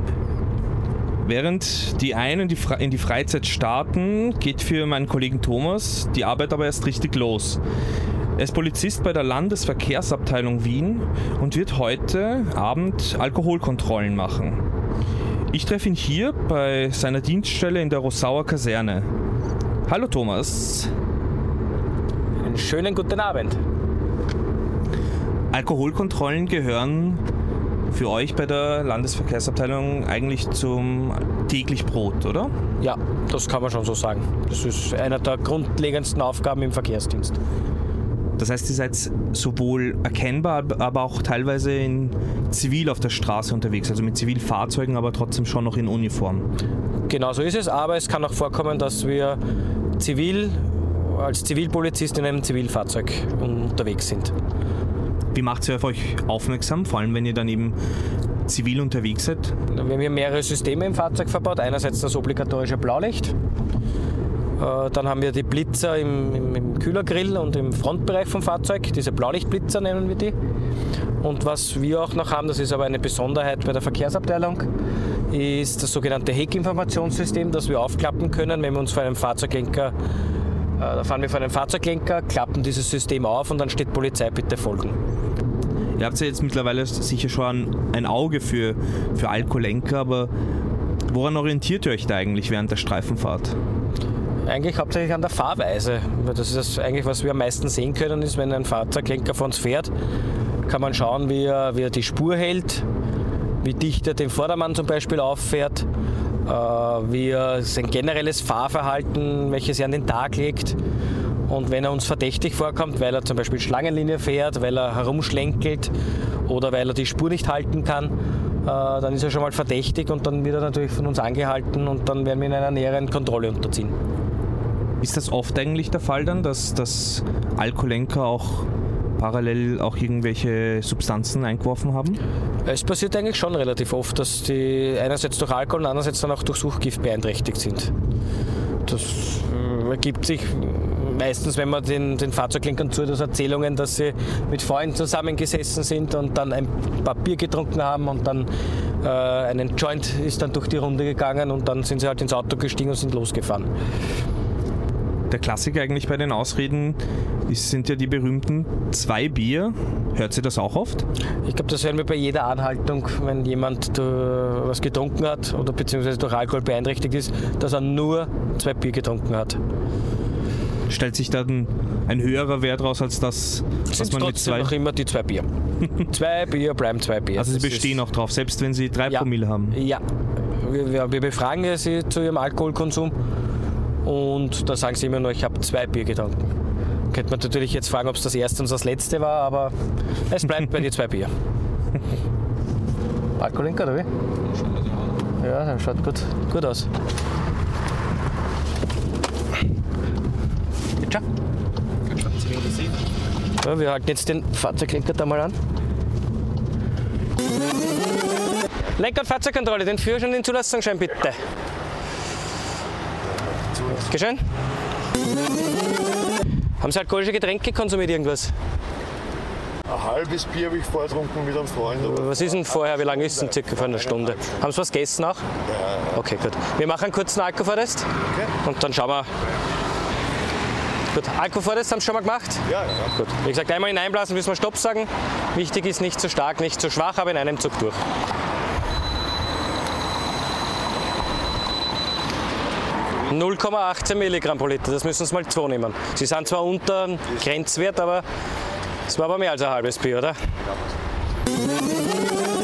Speaker 4: Während die einen in die Freizeit starten, geht für meinen Kollegen Thomas die Arbeit aber erst richtig los. Er ist Polizist bei der Landesverkehrsabteilung Wien und wird heute Abend Alkoholkontrollen machen. Ich treffe ihn hier bei seiner Dienststelle in der Rossauer Kaserne. Hallo Thomas.
Speaker 5: Einen schönen guten Abend.
Speaker 2: Alkoholkontrollen gehören für euch bei der Landesverkehrsabteilung eigentlich zum täglich Brot, oder?
Speaker 5: Ja, das kann man schon so sagen. Das ist einer der grundlegendsten Aufgaben im Verkehrsdienst.
Speaker 2: Das heißt, ihr seid sowohl erkennbar, aber auch teilweise in zivil auf der Straße unterwegs, also mit Zivilfahrzeugen, aber trotzdem schon noch in Uniform.
Speaker 5: Genau so ist es, aber es kann auch vorkommen, dass wir zivil als Zivilpolizist in einem Zivilfahrzeug unterwegs sind.
Speaker 2: Wie macht ihr auf euch aufmerksam, vor allem wenn ihr dann eben zivil unterwegs seid?
Speaker 5: Wir haben hier mehrere Systeme im Fahrzeug verbaut. Einerseits das obligatorische Blaulicht, dann haben wir die Blitzer im, im, im, Kühlergrill und im Frontbereich vom Fahrzeug, diese Blaulichtblitzer nennen wir die. Und was wir auch noch haben, das ist aber eine Besonderheit bei der Verkehrsabteilung, ist das sogenannte Heckinformationssystem, das wir aufklappen können, wenn wir uns vor einem Fahrzeuglenker, äh, da fahren wir vor einem Fahrzeuglenker, klappen dieses System auf und dann steht Polizei, bitte folgen.
Speaker 2: Ihr habt ja jetzt mittlerweile sicher schon ein Auge für, für Alkoholenker, aber woran orientiert ihr euch da eigentlich während der Streifenfahrt?
Speaker 5: Eigentlich hauptsächlich an der Fahrweise. Das ist das eigentlich, was wir am meisten sehen können, ist, wenn ein Fahrzeuglenker vor uns fährt, kann man schauen, wie er, wie er die Spur hält, wie dicht er den Vordermann zum Beispiel auffährt, äh, wie er sein generelles Fahrverhalten, welches er an den Tag legt. Und wenn er uns verdächtig vorkommt, weil er zum Beispiel Schlangenlinie fährt, weil er herumschlenkelt oder weil er die Spur nicht halten kann, äh, dann ist er schon mal verdächtig und dann wird er natürlich von uns angehalten und dann werden wir ihn einer näheren Kontrolle unterziehen.
Speaker 2: Ist das oft eigentlich der Fall dann, dass, dass Alkoholenker auch parallel auch irgendwelche Substanzen eingeworfen haben?
Speaker 5: Es passiert eigentlich schon relativ oft, dass die einerseits durch Alkohol und andererseits dann auch durch Suchgift beeinträchtigt sind. Das äh, ergibt sich meistens, wenn man den, den Fahrzeuglenkern zuhört, aus Erzählungen, dass sie mit Freunden zusammengesessen sind und dann ein paar Bier getrunken haben und dann äh, einen Joint ist dann durch die Runde gegangen und dann sind sie halt ins Auto gestiegen und sind losgefahren
Speaker 2: der Klassiker eigentlich bei den Ausreden ist, sind ja die berühmten zwei Bier. Hört sie das auch oft?
Speaker 5: Ich glaube, das hören wir bei jeder Anhaltung, wenn jemand äh, was getrunken hat oder beziehungsweise durch Alkohol beeinträchtigt ist, dass er nur zwei Bier getrunken hat.
Speaker 2: Stellt sich dann ein höherer Wert raus als das,
Speaker 5: was man mit zwei... noch immer die zwei Bier. zwei Bier bleiben zwei Bier.
Speaker 2: Also Sie das bestehen auch drauf, selbst wenn Sie drei ja. Promille haben?
Speaker 5: Ja. Wir, wir befragen ja Sie zu Ihrem Alkoholkonsum und da sagen sie immer nur, ich habe zwei Bier getrunken. Könnte man natürlich jetzt fragen, ob es das erste und das letzte war, aber es bleibt bei den zwei Bier. Alkoholenker oder wie? Ja, das schaut gut, gut aus. Bitte? Ja, wir halten jetzt den Fahrzeuglenker da mal an. Lenker- und Fahrzeugkontrolle, den Führerschein und den Zulassungsschein bitte. Geschehen? Haben Sie alkoholische Getränke konsumiert, irgendwas?
Speaker 6: Ein halbes Bier habe ich vorgetrunken mit einem Freund.
Speaker 5: was ist denn vorher? Wie lange ist es denn circa? Vor einer Stunde. Haben Sie was gegessen auch?
Speaker 6: Ja.
Speaker 5: Okay, gut. Wir machen einen kurzen Alkoholtest okay. und dann schauen wir. Gut, Alkoholtest haben Sie schon mal gemacht?
Speaker 6: Ja, ja.
Speaker 5: Gut. Wie gesagt, einmal hineinblasen, müssen wir Stopp sagen. Wichtig ist nicht zu stark, nicht zu schwach, aber in einem Zug durch. 0,18 Milligramm pro Liter, das müssen Sie mal zwei nehmen. Sie sind zwar unter Grenzwert, aber es war aber mehr als ein halbes Bier, oder?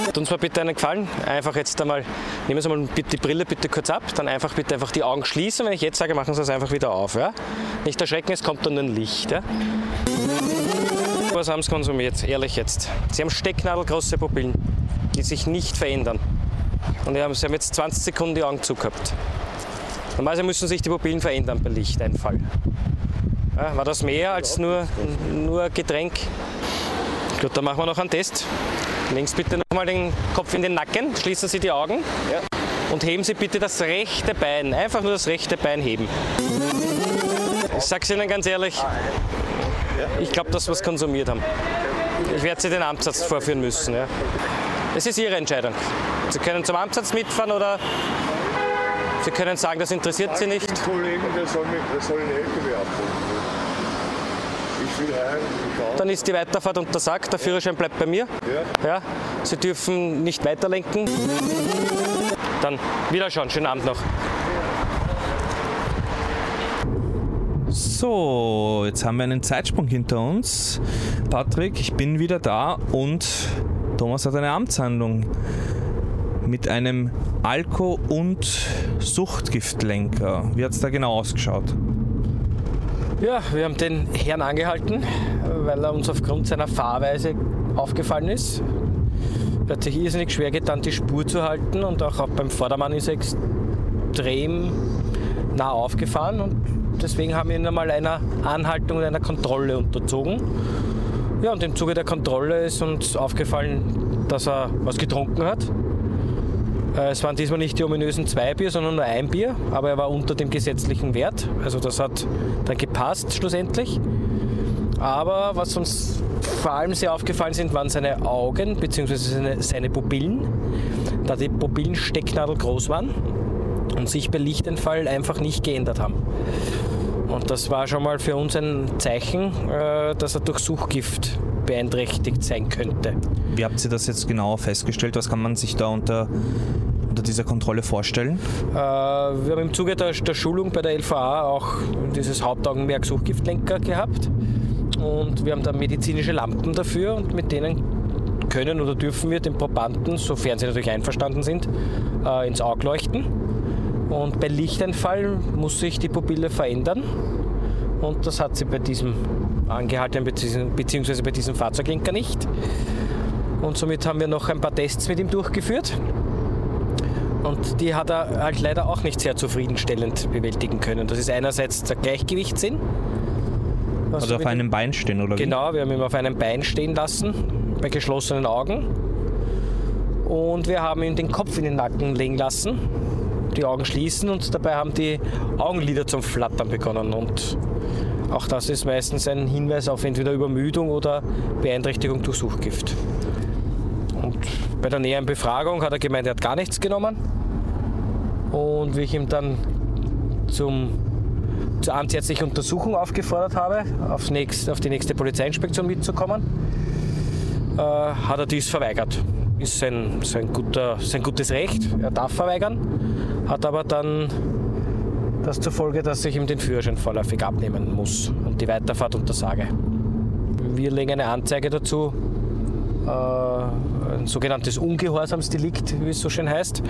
Speaker 5: Tut uns mal bitte einen Gefallen. Einfach jetzt einmal, nehmen Sie mal die Brille bitte kurz ab, dann einfach bitte einfach die Augen schließen. Wenn ich jetzt sage, machen Sie es einfach wieder auf. Ja? Nicht erschrecken, es kommt dann ein Licht. Ja? Was haben Sie konsumiert? Ehrlich jetzt. Sie haben stecknadelgroße Pupillen, die sich nicht verändern. Und Sie haben jetzt 20 Sekunden die Augen zugehabt. Normalerweise müssen sich die Pupillen verändern bei Lichteinfall. Ja, war das mehr als nur, nur Getränk? Gut, dann machen wir noch einen Test. Links bitte nochmal den Kopf in den Nacken, schließen Sie die Augen ja. und heben Sie bitte das rechte Bein, einfach nur das rechte Bein heben. Ich sage es Ihnen ganz ehrlich, ich glaube, dass wir es konsumiert haben. Ich werde Sie den Amtsarzt vorführen müssen. Ja. Es ist Ihre Entscheidung. Sie können zum Amtsarzt mitfahren oder Sie können sagen, das interessiert Sie nicht.
Speaker 6: Den Kollegen, der soll, mich, der soll den LKW abholen. Ich will heim, ich
Speaker 5: Dann ist die Weiterfahrt untersagt, der Führerschein bleibt bei mir.
Speaker 6: Ja.
Speaker 5: ja. Sie dürfen nicht weiterlenken. Dann wiederschauen, schönen Abend noch. So.
Speaker 2: So, jetzt haben wir einen Zeitsprung hinter uns. Patrick, ich bin wieder da und Thomas hat eine Amtshandlung mit einem Alko- und Suchtgiftlenker. Wie hat es da genau ausgeschaut?
Speaker 5: Ja, wir haben den Herrn angehalten, weil er uns aufgrund seiner Fahrweise aufgefallen ist. Er hat sich irrsinnig schwer getan, die Spur zu halten und auch, auch beim Vordermann ist er extrem nah aufgefahren und deswegen haben wir ihn einmal einer Anhaltung und einer Kontrolle unterzogen. Ja, und im Zuge der Kontrolle ist uns aufgefallen, dass er was getrunken hat. Äh, Es waren diesmal nicht die ominösen zwei Bier, sondern nur ein Bier, aber er war unter dem gesetzlichen Wert. Also das hat dann gepasst schlussendlich. Aber was uns vor allem sehr aufgefallen sind, waren seine Augen bzw. Seine, seine Pupillen, da die Pupillen stecknadelgroß waren und sich bei Lichtentfall einfach nicht geändert haben. Und das war schon mal für uns ein Zeichen, äh, dass er durch Suchgift beeinträchtigt sein könnte.
Speaker 2: Wie habt ihr das jetzt genau festgestellt? Was kann man sich da unter, unter dieser Kontrolle vorstellen?
Speaker 5: Äh, wir haben im Zuge der, der Schulung bei der LVA auch dieses Hauptaugenmerk Suchgiftlenker gehabt. Und wir haben da medizinische Lampen dafür und mit denen können oder dürfen wir den Probanden, sofern sie natürlich einverstanden sind, äh, ins Auge leuchten. Und bei Lichteinfall muss sich die Pupille verändern. Und das hat sie bei diesem angehaltenen beziehungsweise bei diesem Fahrzeuglenker nicht. Und somit haben wir noch ein paar Tests mit ihm durchgeführt. Und die hat er halt leider auch nicht sehr zufriedenstellend bewältigen können. Das ist einerseits der Gleichgewichtssinn. was
Speaker 2: Also auf einem Bein stehen oder wie?
Speaker 5: Genau, wir haben ihn auf einem Bein stehen lassen, bei geschlossenen Augen. Und wir haben ihm den Kopf in den Nacken legen lassen, die Augen schließen und dabei haben die Augenlider zum Flattern begonnen. Und auch das ist meistens ein Hinweis auf entweder Übermüdung oder Beeinträchtigung durch Suchgift. Und bei der näheren Befragung hat er gemeint, er hat gar nichts genommen. Und wie ich ihm dann zum, zur amtsärztlichen Untersuchung aufgefordert habe, aufs nächst, auf die nächste Polizeiinspektion mitzukommen, äh, hat er dies verweigert. Ist sein, sein, guter, sein gutes Recht, er darf verweigern, hat aber dann das zur Folge, dass ich ihm den Führerschein vorläufig abnehmen muss und die Weiterfahrt untersage. Wir legen eine Anzeige dazu, äh, ein sogenanntes Ungehorsamsdelikt, wie es so schön heißt,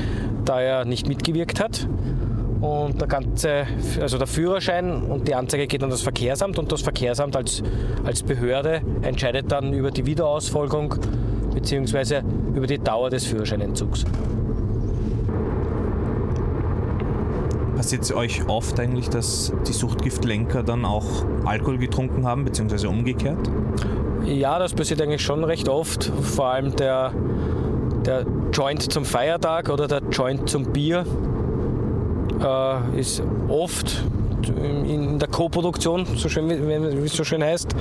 Speaker 5: da er nicht mitgewirkt hat. Und der ganze, also der Führerschein und die Anzeige geht an das Verkehrsamt und das Verkehrsamt als, als Behörde entscheidet dann über die Wiederausfolgung bzw. über die Dauer des Führerscheinentzugs.
Speaker 2: Passiert es euch oft eigentlich, dass die Suchtgiftlenker dann auch Alkohol getrunken haben, beziehungsweise umgekehrt?
Speaker 5: Ja, das passiert eigentlich schon recht oft. Vor allem der, der Joint zum Feiertag oder der Joint zum Bier äh, ist oft in der Co-Produktion, so schön, wie es so schön heißt.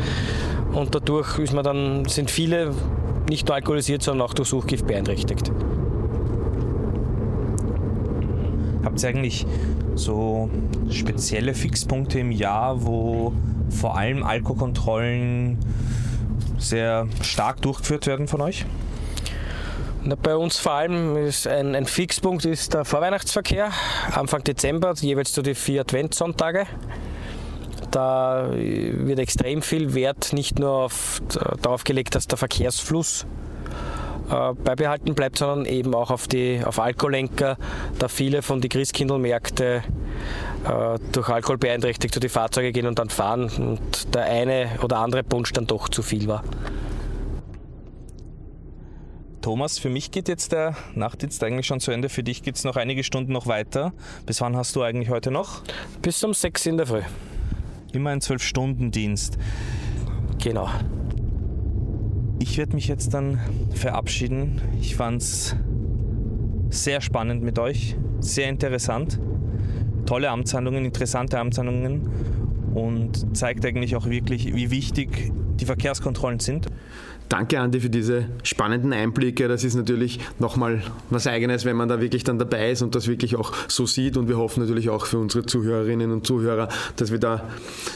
Speaker 5: Und dadurch ist man dann, sind viele nicht nur alkoholisiert, sondern auch durch Suchgift beeinträchtigt.
Speaker 2: Habt ihr eigentlich so spezielle Fixpunkte im Jahr, wo vor allem Alkoholkontrollen sehr stark durchgeführt werden von euch?
Speaker 5: Bei uns vor allem ist ein, ein Fixpunkt ist der Vorweihnachtsverkehr, Anfang Dezember, jeweils zu die vier Adventssonntage. Da wird extrem viel Wert nicht nur auf, darauf gelegt, dass der Verkehrsfluss äh, beibehalten bleibt, sondern eben auch auf, die, auf Alkoholenker, da viele von den Christkindlmärkte äh, durch Alkohol beeinträchtigt zu die Fahrzeuge gehen und dann fahren und der eine oder andere Punsch dann doch zu viel war.
Speaker 2: Thomas, für mich geht jetzt der Nachtdienst eigentlich schon zu Ende. Für dich geht es noch einige Stunden noch weiter. Bis wann hast du eigentlich heute noch?
Speaker 5: Bis um sechs in der Früh.
Speaker 2: Immer ein 12-Stunden-Dienst.
Speaker 5: Genau.
Speaker 2: Ich werde mich jetzt dann verabschieden. Ich fand es sehr spannend mit euch, sehr interessant. Tolle Amtshandlungen, interessante Amtshandlungen und zeigt eigentlich auch wirklich, wie wichtig die Verkehrskontrollen sind.
Speaker 1: Danke, Andi, für diese spannenden Einblicke. Das ist natürlich nochmal was Eigenes, wenn man da wirklich dann dabei ist und das wirklich auch so sieht. Und wir hoffen natürlich auch für unsere Zuhörerinnen und Zuhörer, dass wir da,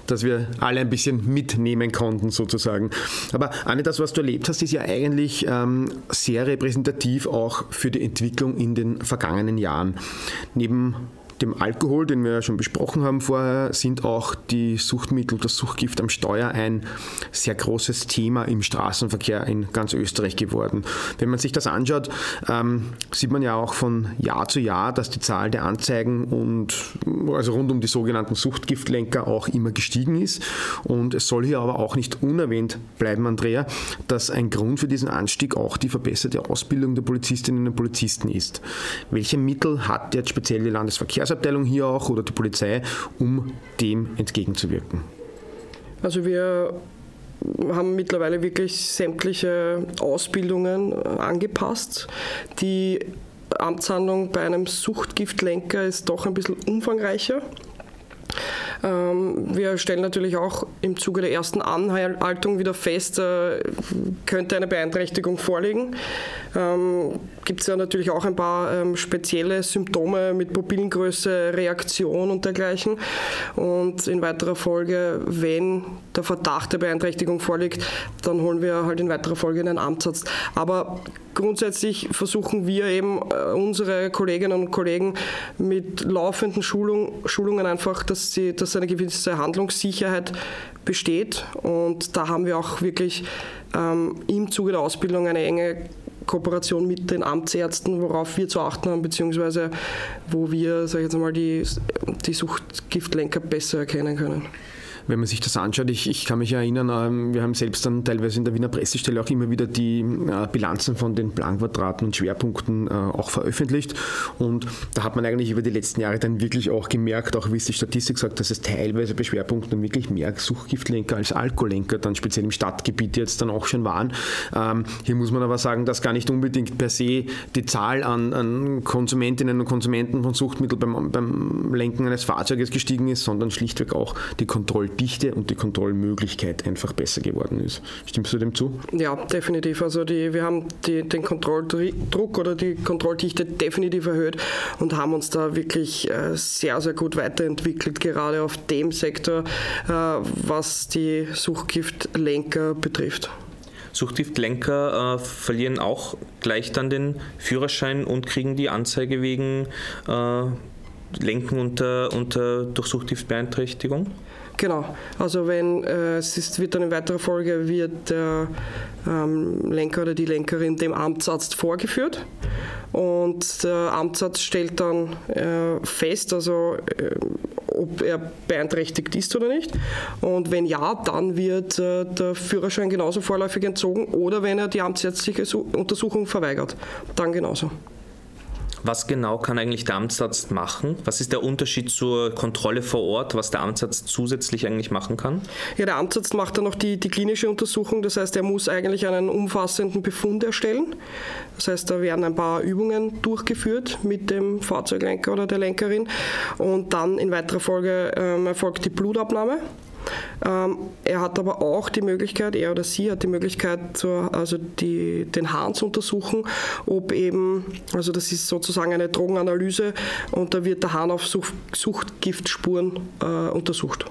Speaker 1: dass wir alle ein bisschen mitnehmen konnten, sozusagen. Aber Andi, das, was du erlebt hast, ist ja eigentlich ähm, sehr repräsentativ auch für die Entwicklung in den vergangenen Jahren. Neben dem Alkohol, den wir ja schon besprochen haben vorher, sind auch die Suchtmittel, das Suchtgift am Steuer ein sehr großes Thema im Straßenverkehr in ganz Österreich geworden. Wenn man sich das anschaut, ähm, sieht man ja auch von Jahr zu Jahr, dass die Zahl der Anzeigen und also rund um die sogenannten Suchtgiftlenker auch immer gestiegen ist. Und es soll hier aber auch nicht unerwähnt bleiben, Andrea, dass ein Grund für diesen Anstieg auch die verbesserte Ausbildung der Polizistinnen und Polizisten ist. Welche Mittel hat jetzt speziell die Landesverkehrsabteilung hier auch oder die Polizei, um dem entgegenzuwirken?
Speaker 3: Also wir haben mittlerweile wirklich sämtliche Ausbildungen angepasst. Die Amtshandlung bei einem Suchtgiftlenker ist doch ein bisschen umfangreicher. Ähm, wir stellen natürlich auch im Zuge der ersten Anhaltung wieder fest, äh, könnte eine Beeinträchtigung vorliegen. Ähm, Gibt es ja natürlich auch ein paar ähm, spezielle Symptome mit Pupillengröße, Reaktion und dergleichen. Und in weiterer Folge, wenn der Verdacht der Beeinträchtigung vorliegt, dann holen wir halt in weiterer Folge einen Amtsarzt. Aber grundsätzlich versuchen wir eben äh, unsere Kolleginnen und Kollegen mit laufenden Schulung, Schulungen einfach, dass, sie, dass eine gewisse Handlungssicherheit besteht. Und da haben wir auch wirklich ähm, im Zuge der Ausbildung eine enge Kooperation mit den Amtsärzten, worauf wir zu achten haben, beziehungsweise wo wir, sage ich jetzt mal, die, die Suchtgiftlenker besser erkennen können
Speaker 1: wenn man sich das anschaut, ich, ich kann mich erinnern, ähm, wir haben selbst dann teilweise in der Wiener Pressestelle auch immer wieder die äh, Bilanzen von den Planquadraten und Schwerpunkten äh, auch veröffentlicht. Und da hat man eigentlich über die letzten Jahre dann wirklich auch gemerkt, auch wie es die Statistik sagt, dass es teilweise bei Schwerpunkten wirklich mehr Suchgiftlenker als Alkoholenker dann speziell im Stadtgebiet jetzt dann auch schon waren. Ähm, hier muss man aber sagen, dass gar nicht unbedingt per se die Zahl an, an Konsumentinnen und Konsumenten von Suchtmitteln beim, beim Lenken eines Fahrzeuges gestiegen ist, sondern schlichtweg auch die Kontrolle Kontrolldichte und die Kontrollmöglichkeit einfach besser geworden ist. Stimmst du dem zu?
Speaker 3: Ja, definitiv. Also die, wir haben die, den Kontrolldruck oder die Kontrolldichte definitiv erhöht und haben uns da wirklich äh, sehr, sehr gut weiterentwickelt, gerade auf dem Sektor, äh, was die Suchtgiftlenker betrifft.
Speaker 2: Suchtgiftlenker äh, verlieren auch gleich dann den Führerschein und kriegen die Anzeige wegen äh, Lenken unter, unter durch Suchtgiftbeeinträchtigung?
Speaker 3: Genau, also wenn äh, es ist, wird dann in weiterer Folge wird der ähm, Lenker oder die Lenkerin dem Amtsarzt vorgeführt und der Amtsarzt stellt dann äh, fest, also äh, ob er beeinträchtigt ist oder nicht. Und wenn ja, dann wird äh, der Führerschein genauso vorläufig entzogen oder wenn er die amtsärztliche Untersuchung verweigert, dann genauso.
Speaker 2: Was genau kann eigentlich der Amtsarzt machen? Was ist der Unterschied zur Kontrolle vor Ort, was der Amtsarzt zusätzlich eigentlich machen kann?
Speaker 3: Ja, der Amtsarzt macht dann noch die, die klinische Untersuchung. Das heißt, er muss eigentlich einen umfassenden Befund erstellen. Das heißt, da werden ein paar Übungen durchgeführt mit dem Fahrzeuglenker oder der Lenkerin. Und dann in weiterer Folge ähm, erfolgt die Blutabnahme. Ähm, er hat aber auch die Möglichkeit, er oder sie hat die Möglichkeit, zur, also die, den Hahn zu untersuchen, ob eben, also das ist sozusagen eine Drogenanalyse und da wird der Hahn auf Sucht, Suchtgiftspuren äh, untersucht.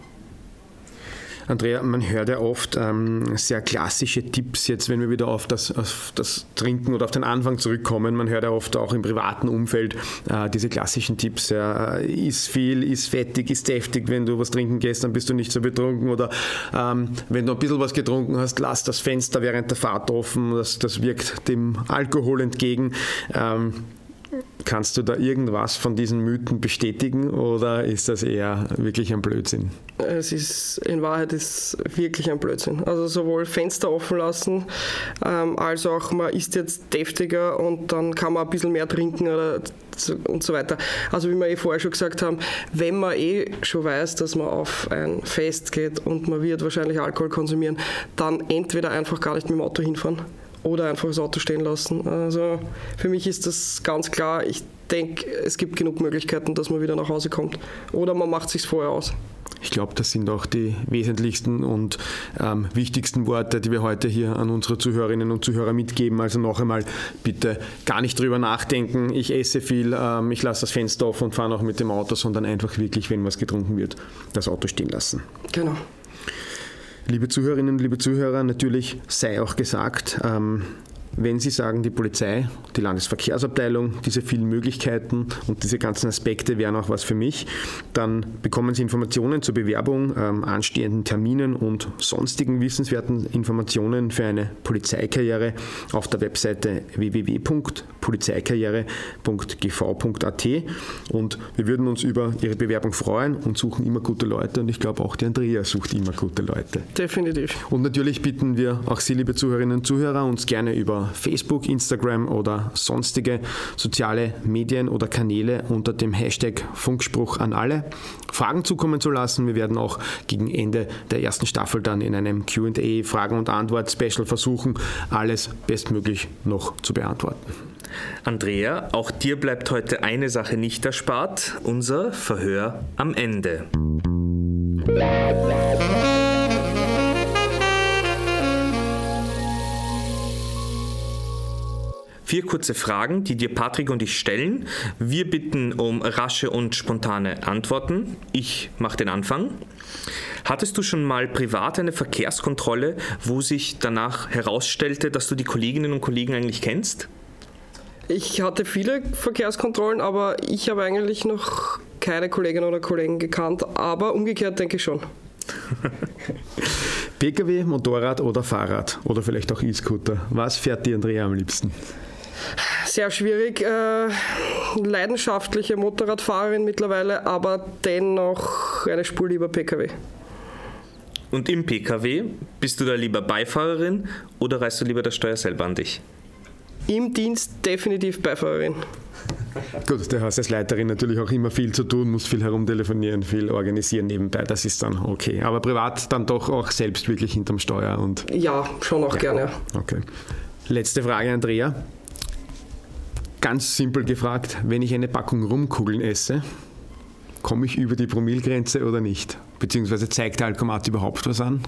Speaker 1: Andrea, man hört ja oft ähm, sehr klassische Tipps, jetzt wenn wir wieder auf das, auf das Trinken oder auf den Anfang zurückkommen. Man hört ja oft auch im privaten Umfeld äh, diese klassischen Tipps. Ja, äh, ist viel, ist fettig, ist deftig. Wenn du was trinken gehst, dann bist du nicht so betrunken. Oder ähm, wenn du ein bisschen was getrunken hast, lass das Fenster während der Fahrt offen. Das, das wirkt dem Alkohol entgegen. Ähm, Kannst du da irgendwas von diesen Mythen bestätigen oder ist das eher wirklich ein Blödsinn?
Speaker 3: Es ist in Wahrheit ist wirklich ein Blödsinn. Also sowohl Fenster offen lassen, ähm, als auch man ist jetzt deftiger und dann kann man ein bisschen mehr trinken oder und so weiter. Also wie wir eh vorher schon gesagt haben, wenn man eh schon weiß, dass man auf ein Fest geht und man wird wahrscheinlich Alkohol konsumieren, dann entweder einfach gar nicht mit dem Auto hinfahren oder einfach das Auto stehen lassen. Also für mich ist das ganz klar. Ich denke, es gibt genug Möglichkeiten, dass man wieder nach Hause kommt. Oder man macht sich vorher aus.
Speaker 1: Ich glaube, das sind auch die wesentlichsten und ähm, wichtigsten Worte, die wir heute hier an unsere Zuhörerinnen und Zuhörer mitgeben. Also noch einmal bitte gar nicht drüber nachdenken, ich esse viel, ähm, ich lasse das Fenster offen und fahre noch mit dem Auto, sondern einfach wirklich, wenn was getrunken wird, das Auto stehen lassen.
Speaker 3: Genau.
Speaker 1: Liebe Zuhörerinnen, liebe Zuhörer, natürlich sei auch gesagt, ähm, wenn Sie sagen, die Polizei, die Landesverkehrsabteilung, diese vielen Möglichkeiten und diese ganzen Aspekte wären auch was für mich, dann bekommen Sie Informationen zur Bewerbung, ähm, anstehenden Terminen und sonstigen wissenswerten Informationen für eine Polizeikarriere auf der Webseite www.polizeikarriere.gv.at und wir würden uns über Ihre Bewerbung freuen und suchen immer gute Leute und ich glaube auch die Andrea sucht immer gute Leute.
Speaker 3: Definitiv.
Speaker 1: Und natürlich bitten wir auch Sie, liebe Zuhörerinnen und Zuhörer, uns gerne über Facebook, Instagram oder sonstige soziale Medien oder Kanäle unter dem Hashtag Funkspruch an alle Fragen zukommen zu lassen. Wir werden auch gegen Ende der ersten Staffel dann in einem QA Fragen- und Antwort-Special versuchen, alles bestmöglich noch zu beantworten.
Speaker 2: Andrea, auch dir bleibt heute eine Sache nicht erspart, unser Verhör am Ende. Vier kurze Fragen, die dir Patrick und ich stellen. Wir bitten um rasche und spontane Antworten. Ich mache den Anfang. Hattest du schon mal privat eine Verkehrskontrolle, wo sich danach herausstellte, dass du die Kolleginnen und Kollegen eigentlich kennst?
Speaker 3: Ich hatte viele Verkehrskontrollen, aber ich habe eigentlich noch keine Kolleginnen oder Kollegen gekannt, aber umgekehrt denke ich schon.
Speaker 1: Pkw, Motorrad oder Fahrrad oder vielleicht auch E-Scooter. Was fährt die Andrea am liebsten?
Speaker 3: Sehr schwierig. Äh, leidenschaftliche Motorradfahrerin mittlerweile, aber dennoch eine Spur lieber Pkw.
Speaker 2: Und im Pkw bist du da lieber Beifahrerin oder reißt du lieber das Steuer selber an dich?
Speaker 3: Im Dienst definitiv Beifahrerin.
Speaker 1: Gut, du hast als Leiterin natürlich auch immer viel zu tun, musst viel herumtelefonieren, viel organisieren nebenbei, das ist dann okay. Aber privat dann doch auch selbst wirklich hinterm Steuer und.
Speaker 3: Ja, schon auch ja. gerne.
Speaker 1: Okay. Letzte Frage, Andrea. Ganz simpel gefragt, wenn ich eine Packung Rumkugeln esse, komme ich über die Promilgrenze oder nicht? Beziehungsweise zeigt der Alkomat überhaupt was an?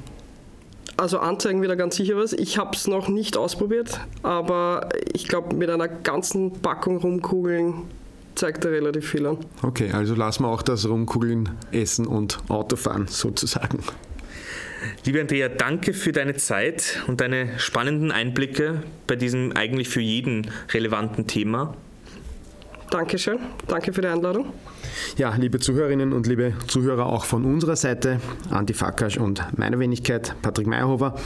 Speaker 3: Also anzeigen wieder ganz sicher was. Ich habe es noch nicht ausprobiert, aber ich glaube, mit einer ganzen Packung Rumkugeln zeigt er relativ viel an.
Speaker 1: Okay, also lassen wir auch das Rumkugeln essen und Autofahren sozusagen.
Speaker 2: Liebe Andrea, danke für deine Zeit und deine spannenden Einblicke bei diesem eigentlich für jeden relevanten Thema.
Speaker 3: Dankeschön, danke für die Einladung.
Speaker 1: Ja, liebe Zuhörerinnen und liebe Zuhörer auch von unserer Seite, Andi Fakasch und meiner Wenigkeit, Patrick Meyerhofer,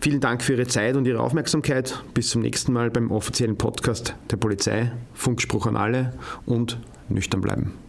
Speaker 1: vielen Dank für Ihre Zeit und Ihre Aufmerksamkeit. Bis zum nächsten Mal beim offiziellen Podcast der Polizei. Funkspruch an alle und nüchtern bleiben.